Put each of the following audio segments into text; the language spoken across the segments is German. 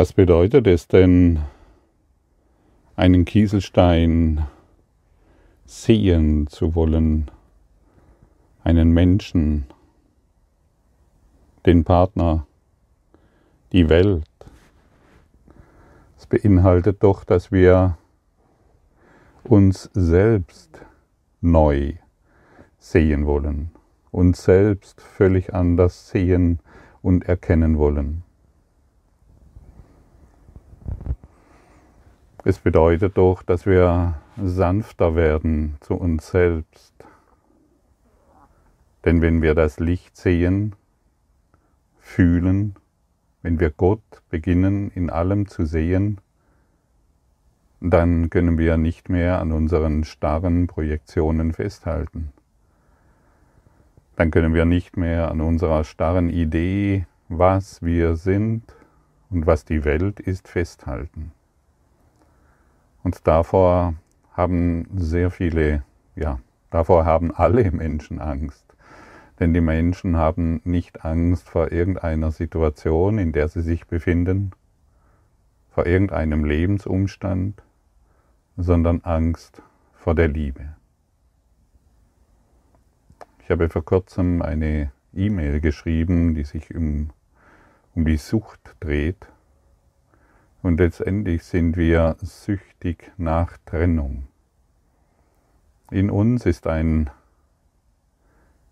Was bedeutet es denn, einen Kieselstein sehen zu wollen, einen Menschen, den Partner, die Welt? Es beinhaltet doch, dass wir uns selbst neu sehen wollen, uns selbst völlig anders sehen und erkennen wollen. Es bedeutet doch, dass wir sanfter werden zu uns selbst. Denn wenn wir das Licht sehen, fühlen, wenn wir Gott beginnen in allem zu sehen, dann können wir nicht mehr an unseren starren Projektionen festhalten. Dann können wir nicht mehr an unserer starren Idee, was wir sind und was die Welt ist, festhalten. Und davor haben sehr viele, ja, davor haben alle Menschen Angst. Denn die Menschen haben nicht Angst vor irgendeiner Situation, in der sie sich befinden, vor irgendeinem Lebensumstand, sondern Angst vor der Liebe. Ich habe vor kurzem eine E-Mail geschrieben, die sich um, um die Sucht dreht. Und letztendlich sind wir süchtig nach Trennung. In uns ist ein,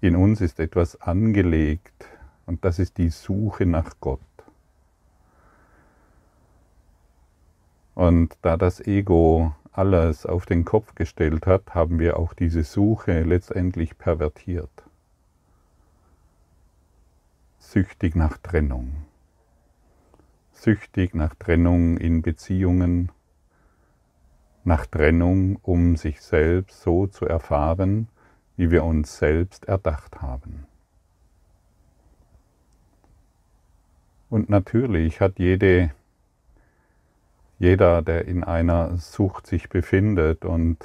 in uns ist etwas angelegt und das ist die Suche nach Gott. Und da das Ego alles auf den Kopf gestellt hat, haben wir auch diese Suche letztendlich pervertiert. Süchtig nach Trennung süchtig nach Trennung in Beziehungen, nach Trennung, um sich selbst so zu erfahren, wie wir uns selbst erdacht haben. Und natürlich hat jede, jeder, der in einer Sucht sich befindet und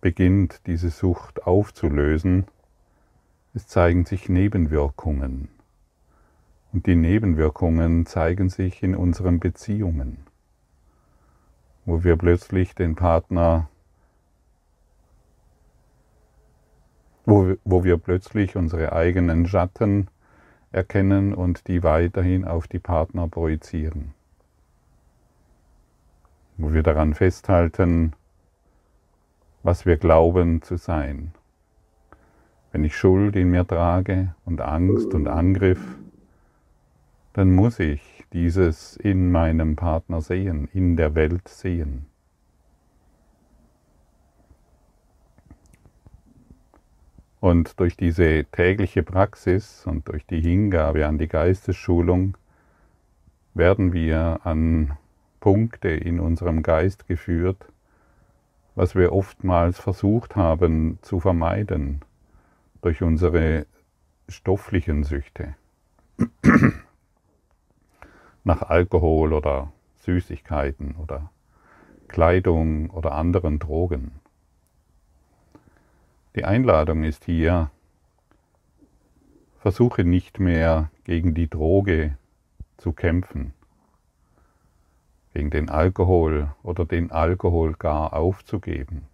beginnt, diese Sucht aufzulösen, es zeigen sich Nebenwirkungen. Und die Nebenwirkungen zeigen sich in unseren Beziehungen, wo wir plötzlich den Partner, wo, wo wir plötzlich unsere eigenen Schatten erkennen und die weiterhin auf die Partner projizieren. Wo wir daran festhalten, was wir glauben zu sein. Wenn ich Schuld in mir trage und Angst und Angriff, dann muss ich dieses in meinem Partner sehen, in der Welt sehen. Und durch diese tägliche Praxis und durch die Hingabe an die Geistesschulung werden wir an Punkte in unserem Geist geführt, was wir oftmals versucht haben zu vermeiden durch unsere stofflichen Süchte nach Alkohol oder Süßigkeiten oder Kleidung oder anderen Drogen. Die Einladung ist hier, versuche nicht mehr gegen die Droge zu kämpfen, gegen den Alkohol oder den Alkohol gar aufzugeben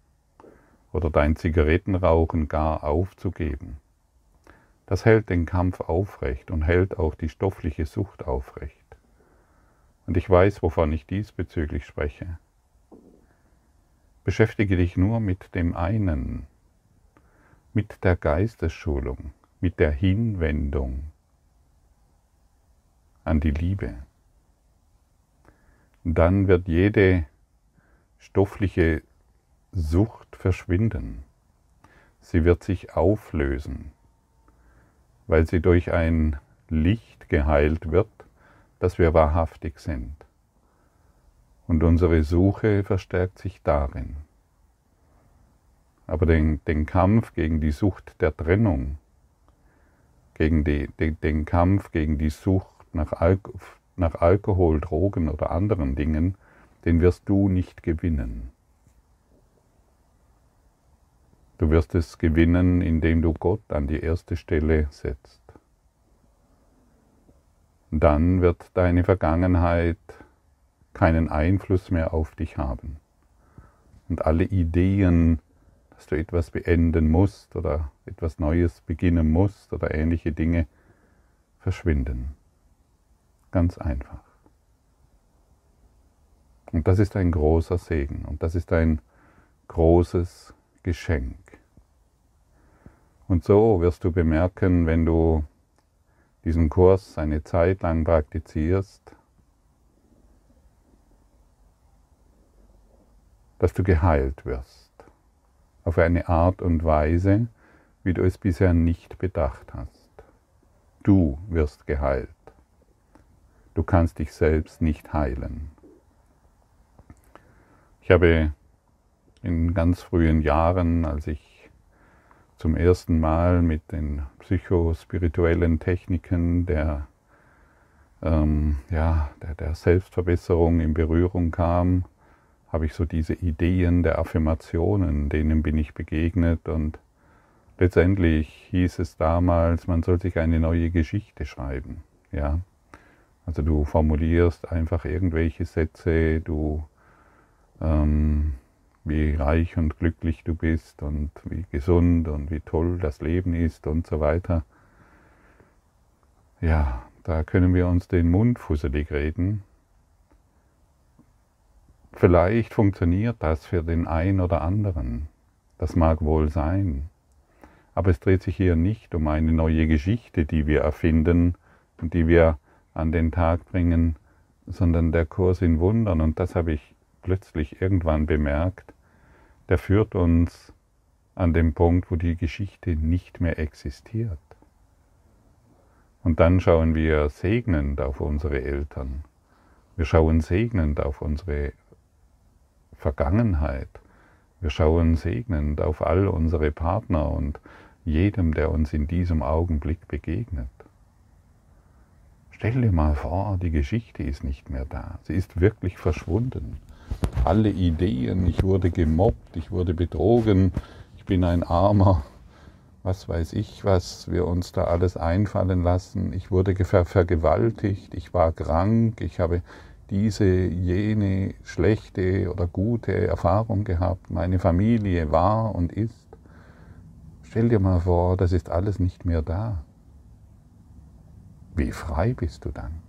oder dein Zigarettenrauchen gar aufzugeben. Das hält den Kampf aufrecht und hält auch die stoffliche Sucht aufrecht. Und ich weiß, wovon ich diesbezüglich spreche. Beschäftige dich nur mit dem einen, mit der Geistesschulung, mit der Hinwendung an die Liebe. Dann wird jede stoffliche Sucht verschwinden. Sie wird sich auflösen, weil sie durch ein Licht geheilt wird, dass wir wahrhaftig sind. Und unsere Suche verstärkt sich darin. Aber den, den Kampf gegen die Sucht der Trennung, gegen die, den, den Kampf gegen die Sucht nach, Al nach Alkohol, Drogen oder anderen Dingen, den wirst du nicht gewinnen. Du wirst es gewinnen, indem du Gott an die erste Stelle setzt dann wird deine Vergangenheit keinen Einfluss mehr auf dich haben. Und alle Ideen, dass du etwas beenden musst oder etwas Neues beginnen musst oder ähnliche Dinge, verschwinden. Ganz einfach. Und das ist ein großer Segen und das ist ein großes Geschenk. Und so wirst du bemerken, wenn du diesen Kurs eine Zeit lang praktizierst, dass du geheilt wirst. Auf eine Art und Weise, wie du es bisher nicht bedacht hast. Du wirst geheilt. Du kannst dich selbst nicht heilen. Ich habe in ganz frühen Jahren, als ich zum ersten Mal mit den psychospirituellen Techniken der, ähm, ja, der, der Selbstverbesserung in Berührung kam, habe ich so diese Ideen der Affirmationen, denen bin ich begegnet und letztendlich hieß es damals, man soll sich eine neue Geschichte schreiben. Ja? Also du formulierst einfach irgendwelche Sätze, du ähm, wie reich und glücklich du bist und wie gesund und wie toll das Leben ist und so weiter. Ja, da können wir uns den Mund fusselig reden, Vielleicht funktioniert das für den einen oder anderen. Das mag wohl sein. Aber es dreht sich hier nicht um eine neue Geschichte, die wir erfinden und die wir an den Tag bringen, sondern der Kurs in Wundern, und das habe ich plötzlich irgendwann bemerkt, der führt uns an den Punkt, wo die Geschichte nicht mehr existiert. Und dann schauen wir segnend auf unsere Eltern. Wir schauen segnend auf unsere Vergangenheit. Wir schauen segnend auf all unsere Partner und jedem, der uns in diesem Augenblick begegnet. Stell dir mal vor, die Geschichte ist nicht mehr da. Sie ist wirklich verschwunden. Alle Ideen, ich wurde gemobbt, ich wurde betrogen, ich bin ein Armer, was weiß ich, was wir uns da alles einfallen lassen. Ich wurde vergewaltigt, ich war krank, ich habe diese, jene schlechte oder gute Erfahrung gehabt, meine Familie war und ist. Stell dir mal vor, das ist alles nicht mehr da. Wie frei bist du dann?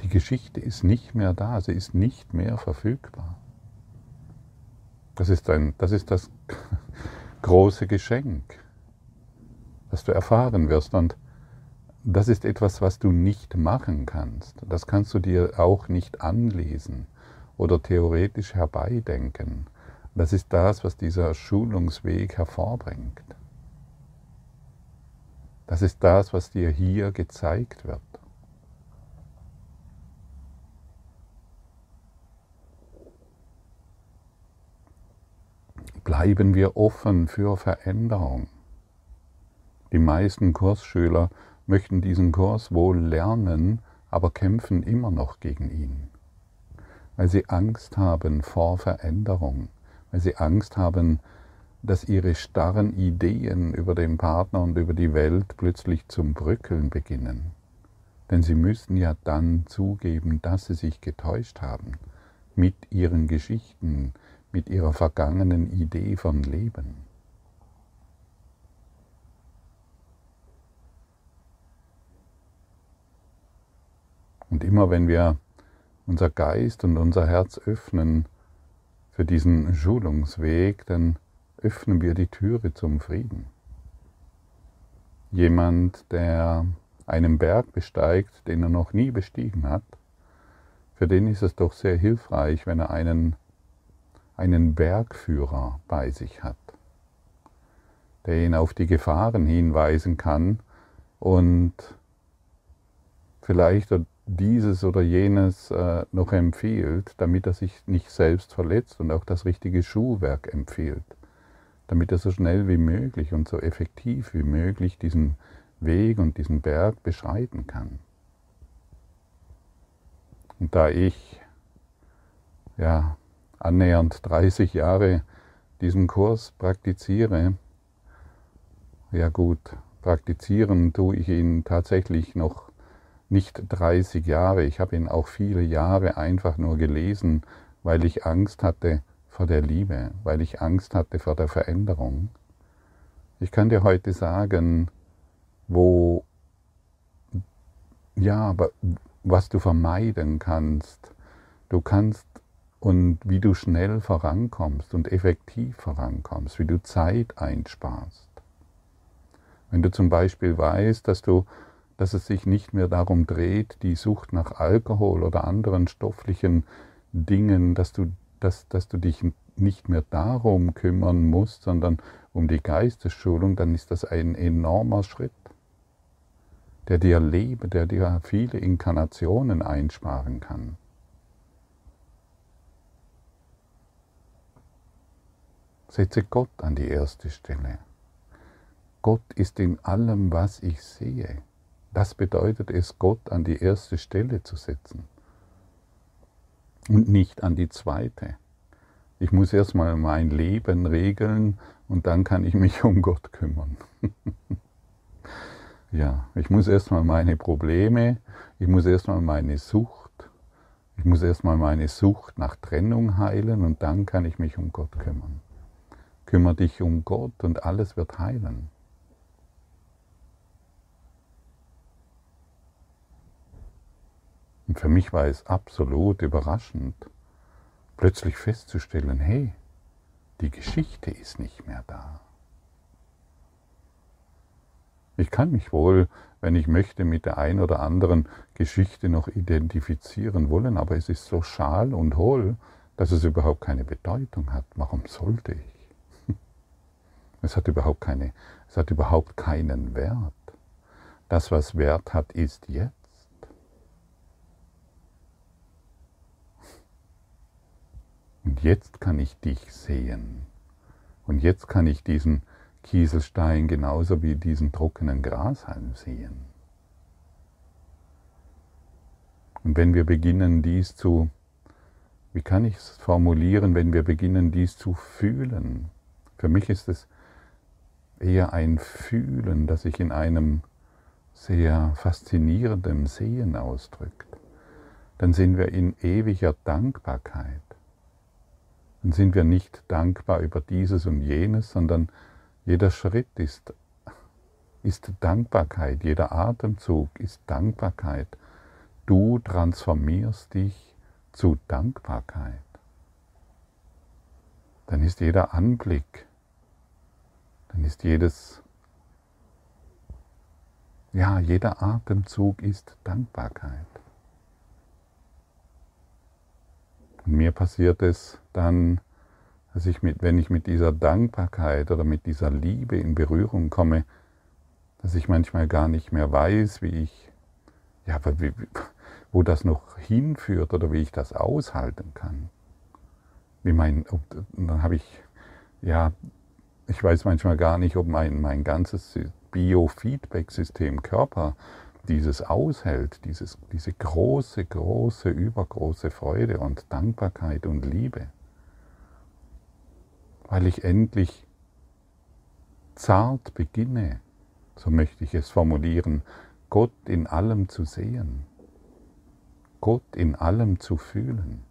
Die Geschichte ist nicht mehr da, sie ist nicht mehr verfügbar. Das ist, ein, das, ist das große Geschenk das du erfahren wirst. Und das ist etwas, was du nicht machen kannst. Das kannst du dir auch nicht anlesen oder theoretisch herbeidenken. Das ist das, was dieser Schulungsweg hervorbringt. Das ist das, was dir hier gezeigt wird. Bleiben wir offen für Veränderung. Die meisten Kursschüler möchten diesen Kurs wohl lernen, aber kämpfen immer noch gegen ihn, weil sie Angst haben vor Veränderung, weil sie Angst haben, dass ihre starren Ideen über den Partner und über die Welt plötzlich zum Bröckeln beginnen. Denn sie müssen ja dann zugeben, dass sie sich getäuscht haben mit ihren Geschichten, mit ihrer vergangenen Idee von Leben. Und immer wenn wir unser Geist und unser Herz öffnen für diesen Schulungsweg, dann öffnen wir die Türe zum Frieden. Jemand, der einen Berg besteigt, den er noch nie bestiegen hat, für den ist es doch sehr hilfreich, wenn er einen, einen Bergführer bei sich hat, der ihn auf die Gefahren hinweisen kann und vielleicht dieses oder jenes äh, noch empfiehlt, damit er sich nicht selbst verletzt und auch das richtige Schuhwerk empfiehlt, damit er so schnell wie möglich und so effektiv wie möglich diesen Weg und diesen Berg beschreiten kann. Und da ich ja annähernd 30 Jahre diesen Kurs praktiziere, ja gut, praktizieren tue ich ihn tatsächlich noch nicht 30 Jahre. Ich habe ihn auch viele Jahre einfach nur gelesen, weil ich Angst hatte vor der Liebe, weil ich Angst hatte vor der Veränderung. Ich kann dir heute sagen, wo, ja, aber was du vermeiden kannst. Du kannst und wie du schnell vorankommst und effektiv vorankommst, wie du Zeit einsparst. Wenn du zum Beispiel weißt, dass du dass es sich nicht mehr darum dreht, die Sucht nach Alkohol oder anderen stofflichen Dingen, dass du, dass, dass du dich nicht mehr darum kümmern musst, sondern um die Geistesschulung, dann ist das ein enormer Schritt, der dir Leben, der dir viele Inkarnationen einsparen kann. Setze Gott an die erste Stelle. Gott ist in allem, was ich sehe. Das bedeutet es, Gott an die erste Stelle zu setzen und nicht an die zweite. Ich muss erstmal mein Leben regeln und dann kann ich mich um Gott kümmern. ja, ich muss erstmal meine Probleme, ich muss erstmal meine Sucht, ich muss erstmal meine Sucht nach Trennung heilen und dann kann ich mich um Gott kümmern. Kümmere dich um Gott und alles wird heilen. Und für mich war es absolut überraschend, plötzlich festzustellen, hey, die Geschichte ist nicht mehr da. Ich kann mich wohl, wenn ich möchte, mit der ein oder anderen Geschichte noch identifizieren wollen, aber es ist so schal und hohl, dass es überhaupt keine Bedeutung hat. Warum sollte ich? Es hat überhaupt, keine, es hat überhaupt keinen Wert. Das, was Wert hat, ist jetzt. Und jetzt kann ich dich sehen. Und jetzt kann ich diesen Kieselstein genauso wie diesen trockenen Grashalm sehen. Und wenn wir beginnen, dies zu, wie kann ich es formulieren, wenn wir beginnen, dies zu fühlen? Für mich ist es eher ein Fühlen, das sich in einem sehr faszinierenden Sehen ausdrückt. Dann sind wir in ewiger Dankbarkeit dann sind wir nicht dankbar über dieses und jenes, sondern jeder Schritt ist, ist Dankbarkeit, jeder Atemzug ist Dankbarkeit. Du transformierst dich zu Dankbarkeit. Dann ist jeder Anblick, dann ist jedes, ja, jeder Atemzug ist Dankbarkeit. Und mir passiert es dann, dass ich mit, wenn ich mit dieser Dankbarkeit oder mit dieser Liebe in Berührung komme, dass ich manchmal gar nicht mehr weiß, wie ich, ja, wie, wo das noch hinführt oder wie ich das aushalten kann. Wie mein, dann habe ich, ja, ich weiß manchmal gar nicht, ob mein, mein ganzes Biofeedback-System Körper dieses aushält, dieses, diese große, große, übergroße Freude und Dankbarkeit und Liebe, weil ich endlich zart beginne, so möchte ich es formulieren, Gott in allem zu sehen, Gott in allem zu fühlen,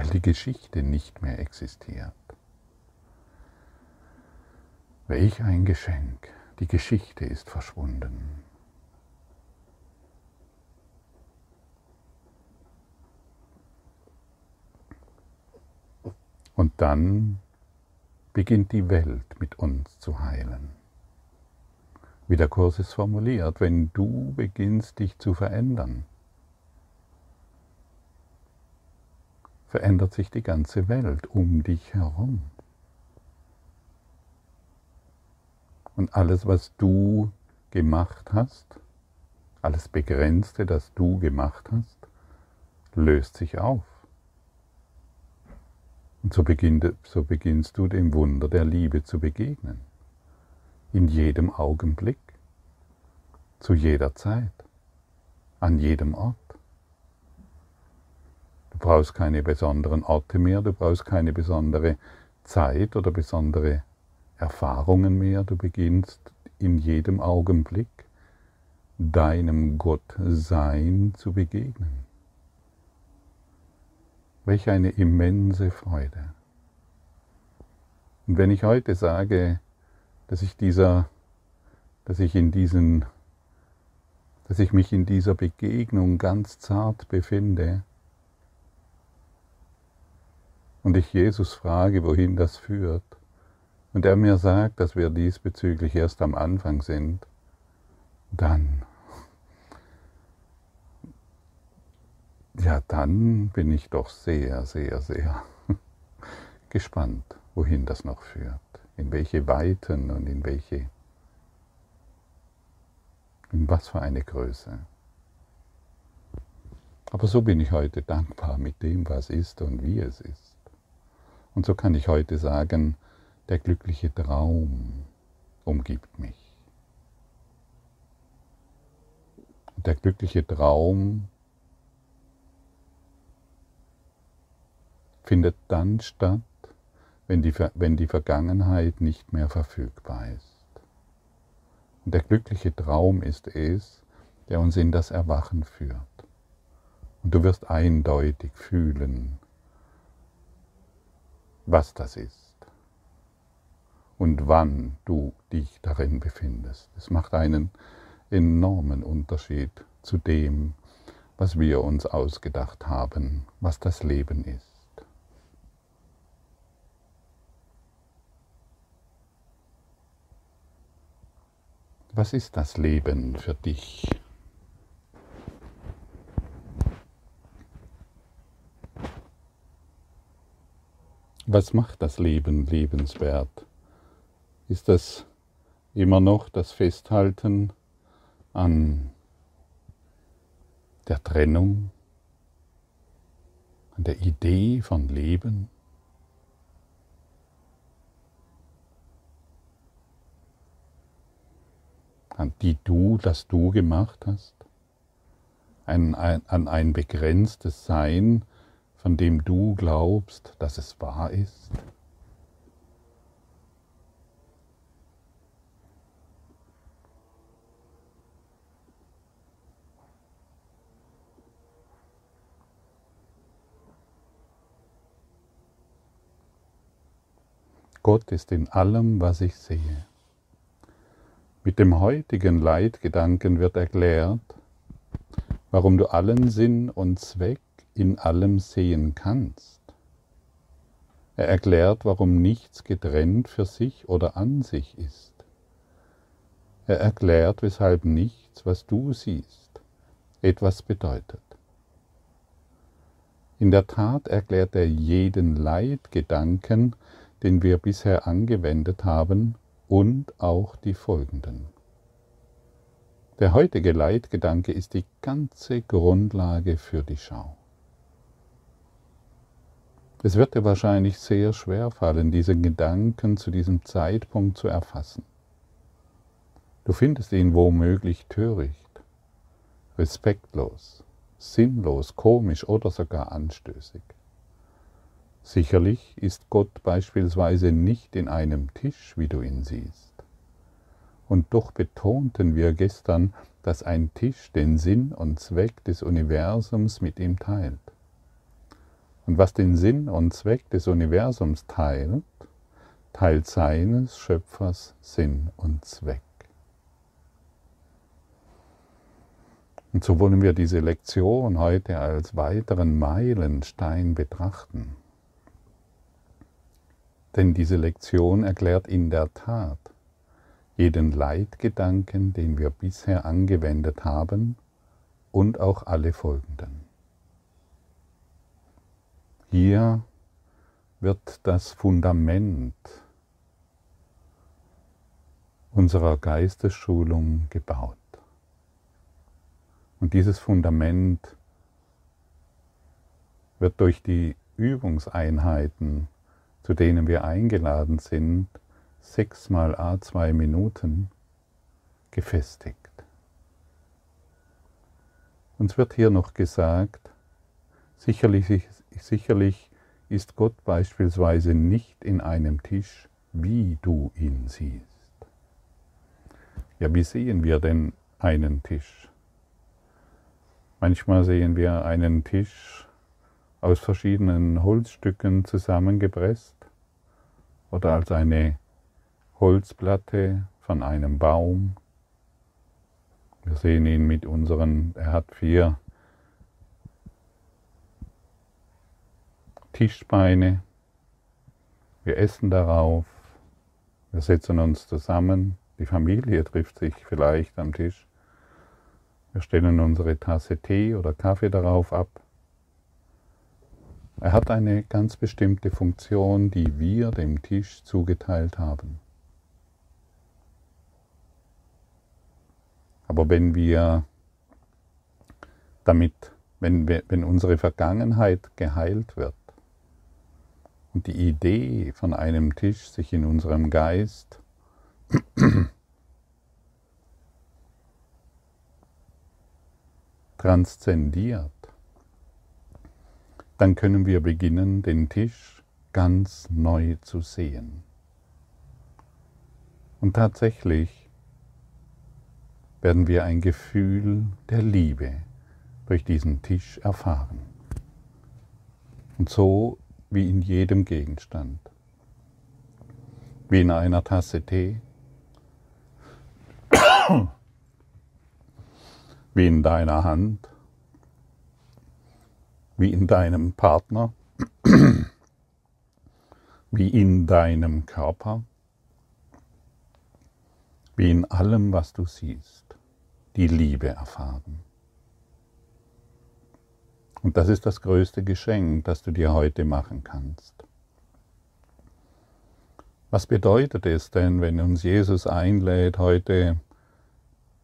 weil die Geschichte nicht mehr existiert. Welch ein Geschenk. Die Geschichte ist verschwunden. Und dann beginnt die Welt mit uns zu heilen. Wie der Kurs es formuliert, wenn du beginnst dich zu verändern, verändert sich die ganze Welt um dich herum. Und alles, was du gemacht hast, alles Begrenzte, das du gemacht hast, löst sich auf. Und so, beginnt, so beginnst du dem Wunder der Liebe zu begegnen. In jedem Augenblick, zu jeder Zeit, an jedem Ort. Brauchst keine besonderen Orte mehr, du brauchst keine besondere Zeit oder besondere Erfahrungen mehr, du beginnst in jedem Augenblick deinem Gottsein zu begegnen. Welch eine immense Freude. Und wenn ich heute sage, dass ich dieser, dass ich in diesen, dass ich mich in dieser Begegnung ganz zart befinde und ich Jesus frage, wohin das führt, und er mir sagt, dass wir diesbezüglich erst am Anfang sind, dann ja, dann bin ich doch sehr, sehr, sehr gespannt, wohin das noch führt, in welche Weiten und in welche, in was für eine Größe. Aber so bin ich heute dankbar mit dem, was ist und wie es ist. Und so kann ich heute sagen, der glückliche Traum umgibt mich. Der glückliche Traum findet dann statt, wenn die, wenn die Vergangenheit nicht mehr verfügbar ist. Und der glückliche Traum ist es, der uns in das Erwachen führt. Und du wirst eindeutig fühlen, was das ist und wann du dich darin befindest. Es macht einen enormen Unterschied zu dem, was wir uns ausgedacht haben, was das Leben ist. Was ist das Leben für dich? Was macht das Leben lebenswert? Ist das immer noch das Festhalten an der Trennung, an der Idee von Leben? an die du, das du gemacht hast, an ein, an ein begrenztes Sein, von dem du glaubst, dass es wahr ist? Gott ist in allem, was ich sehe. Mit dem heutigen Leitgedanken wird erklärt, warum du allen Sinn und Zweck in allem sehen kannst. Er erklärt, warum nichts getrennt für sich oder an sich ist. Er erklärt, weshalb nichts, was du siehst, etwas bedeutet. In der Tat erklärt er jeden Leitgedanken, den wir bisher angewendet haben, und auch die folgenden. Der heutige Leitgedanke ist die ganze Grundlage für die Schau. Es wird dir wahrscheinlich sehr schwer fallen, diesen Gedanken zu diesem Zeitpunkt zu erfassen. Du findest ihn womöglich töricht, respektlos, sinnlos, komisch oder sogar anstößig. Sicherlich ist Gott beispielsweise nicht in einem Tisch, wie du ihn siehst. Und doch betonten wir gestern, dass ein Tisch den Sinn und Zweck des Universums mit ihm teilt. Und was den Sinn und Zweck des Universums teilt, teilt seines Schöpfers Sinn und Zweck. Und so wollen wir diese Lektion heute als weiteren Meilenstein betrachten. Denn diese Lektion erklärt in der Tat jeden Leitgedanken, den wir bisher angewendet haben und auch alle folgenden. Hier wird das Fundament unserer Geistesschulung gebaut. Und dieses Fundament wird durch die Übungseinheiten zu denen wir eingeladen sind, sechs mal a zwei Minuten gefestigt. Uns wird hier noch gesagt, sicherlich, sicherlich ist Gott beispielsweise nicht in einem Tisch, wie du ihn siehst. Ja, wie sehen wir denn einen Tisch? Manchmal sehen wir einen Tisch aus verschiedenen Holzstücken zusammengepresst oder als eine Holzplatte von einem Baum. Wir sehen ihn mit unseren, er hat vier Tischbeine. Wir essen darauf. Wir setzen uns zusammen. Die Familie trifft sich vielleicht am Tisch. Wir stellen unsere Tasse Tee oder Kaffee darauf ab. Er hat eine ganz bestimmte Funktion, die wir dem Tisch zugeteilt haben. Aber wenn wir damit, wenn, wir, wenn unsere Vergangenheit geheilt wird und die Idee von einem Tisch sich in unserem Geist transzendiert, dann können wir beginnen, den Tisch ganz neu zu sehen. Und tatsächlich werden wir ein Gefühl der Liebe durch diesen Tisch erfahren. Und so wie in jedem Gegenstand. Wie in einer Tasse Tee, wie in deiner Hand, wie in deinem Partner, wie in deinem Körper, wie in allem, was du siehst, die Liebe erfahren. Und das ist das größte Geschenk, das du dir heute machen kannst. Was bedeutet es denn, wenn uns Jesus einlädt, heute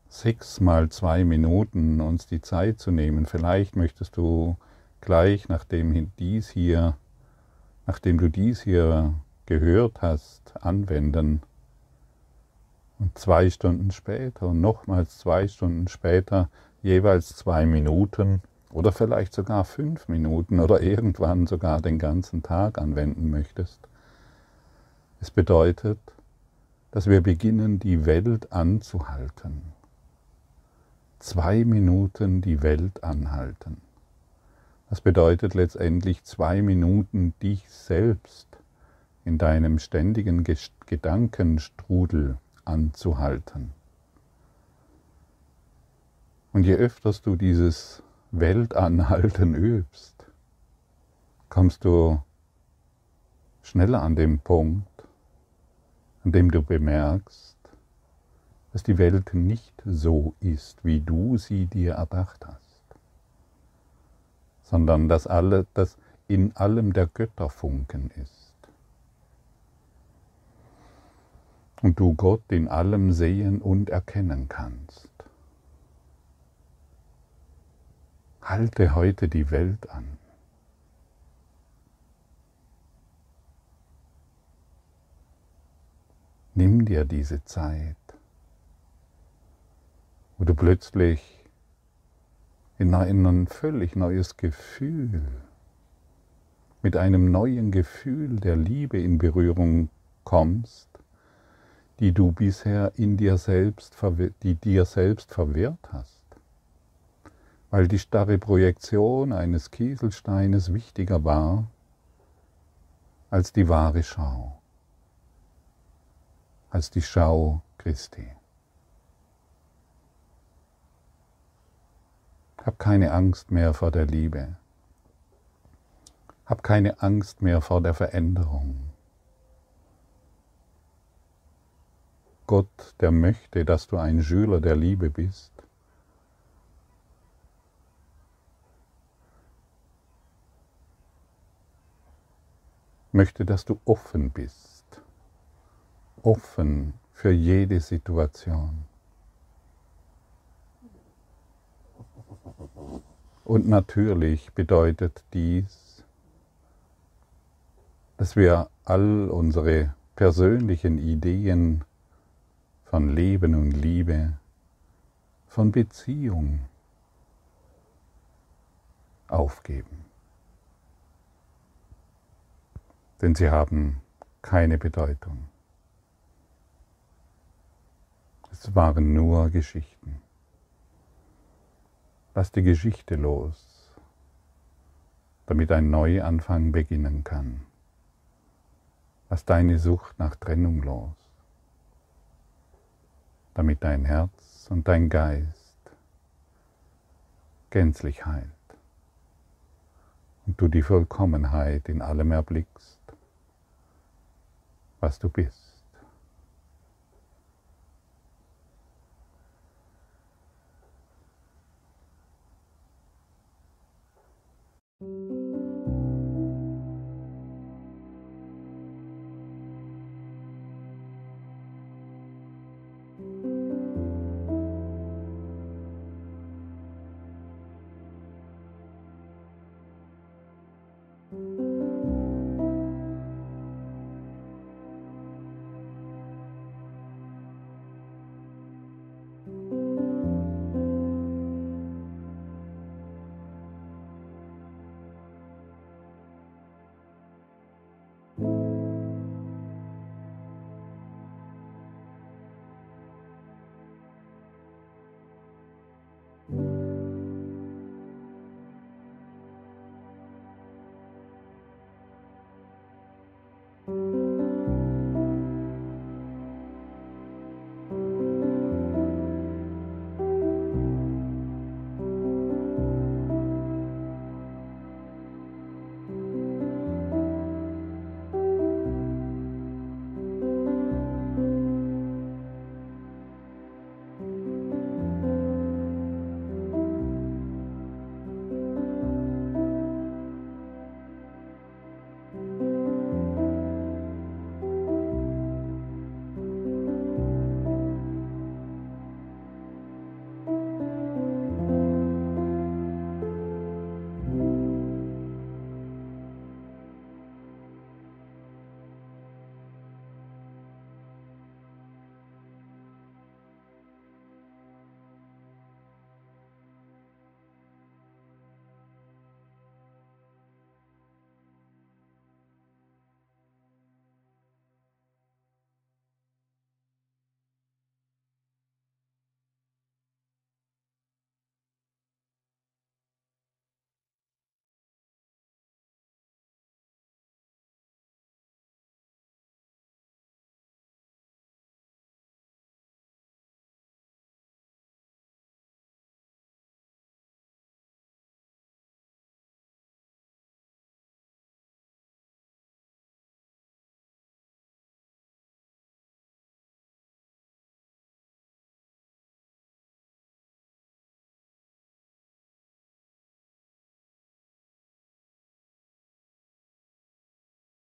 sechs mal zwei Minuten uns die Zeit zu nehmen? Vielleicht möchtest du gleich nachdem dies hier, nachdem du dies hier gehört hast, anwenden. Und zwei Stunden später und nochmals zwei Stunden später jeweils zwei Minuten oder vielleicht sogar fünf Minuten oder irgendwann sogar den ganzen Tag anwenden möchtest. Es bedeutet, dass wir beginnen, die Welt anzuhalten. Zwei Minuten die Welt anhalten. Das bedeutet letztendlich zwei Minuten dich selbst in deinem ständigen Gedankenstrudel anzuhalten. Und je öfter du dieses Weltanhalten übst, kommst du schneller an den Punkt, an dem du bemerkst, dass die Welt nicht so ist, wie du sie dir erdacht hast sondern dass, alle, dass in allem der Götterfunken ist. Und du Gott in allem sehen und erkennen kannst. Halte heute die Welt an. Nimm dir diese Zeit, wo du plötzlich in ein völlig neues Gefühl, mit einem neuen Gefühl der Liebe in Berührung kommst, die du bisher in dir selbst, die dir selbst verwehrt hast, weil die starre Projektion eines Kieselsteines wichtiger war als die wahre Schau, als die Schau Christi. Hab keine Angst mehr vor der Liebe. Hab keine Angst mehr vor der Veränderung. Gott, der möchte, dass du ein Schüler der Liebe bist, möchte, dass du offen bist, offen für jede Situation. Und natürlich bedeutet dies, dass wir all unsere persönlichen Ideen von Leben und Liebe, von Beziehung aufgeben. denn sie haben keine Bedeutung. Es waren nur Geschichten. Lass die Geschichte los, damit ein Neuanfang beginnen kann. Lass deine Sucht nach Trennung los, damit dein Herz und dein Geist gänzlich heilt und du die Vollkommenheit in allem erblickst, was du bist.